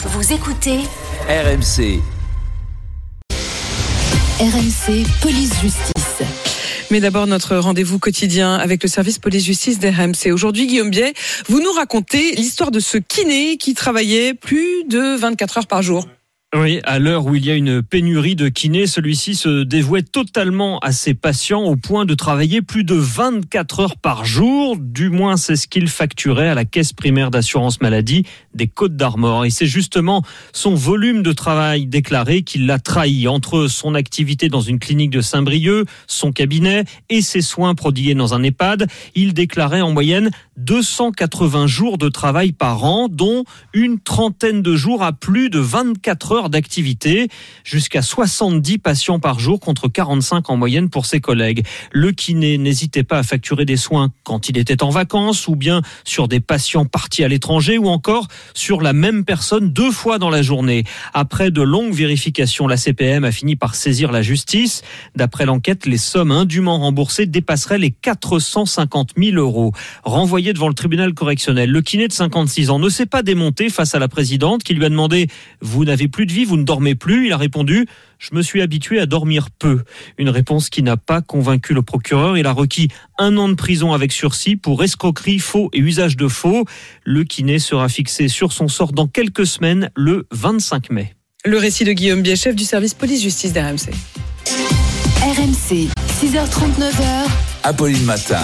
Vous écoutez RMC. RMC Police Justice. Mais d'abord, notre rendez-vous quotidien avec le service police-justice d'RMC. Aujourd'hui, Guillaume Biet, vous nous racontez l'histoire de ce kiné qui travaillait plus de 24 heures par jour. Oui, à l'heure où il y a une pénurie de kinés, celui-ci se dévouait totalement à ses patients au point de travailler plus de 24 heures par jour. Du moins, c'est ce qu'il facturait à la caisse primaire d'assurance maladie des Côtes d'Armor. Et c'est justement son volume de travail déclaré qui l'a trahi entre son activité dans une clinique de Saint-Brieuc, son cabinet et ses soins prodigués dans un EHPAD. Il déclarait en moyenne 280 jours de travail par an, dont une trentaine de jours à plus de 24 heures d'activité, jusqu'à 70 patients par jour contre 45 en moyenne pour ses collègues. Le kiné n'hésitait pas à facturer des soins quand il était en vacances ou bien sur des patients partis à l'étranger ou encore sur la même personne deux fois dans la journée. Après de longues vérifications, la CPM a fini par saisir la justice. D'après l'enquête, les sommes indûment remboursées dépasseraient les 450 000 euros. Renvoyé devant le tribunal correctionnel, le kiné de 56 ans ne s'est pas démonté face à la présidente qui lui a demandé « Vous n'avez plus de vie, vous ne dormez plus Il a répondu Je me suis habitué à dormir peu. Une réponse qui n'a pas convaincu le procureur. Il a requis un an de prison avec sursis pour escroquerie, faux et usage de faux. Le kiné sera fixé sur son sort dans quelques semaines, le 25 mai. Le récit de Guillaume Biet, chef du service police-justice d'RMC. RMC, 6h39h. Apolline Matin.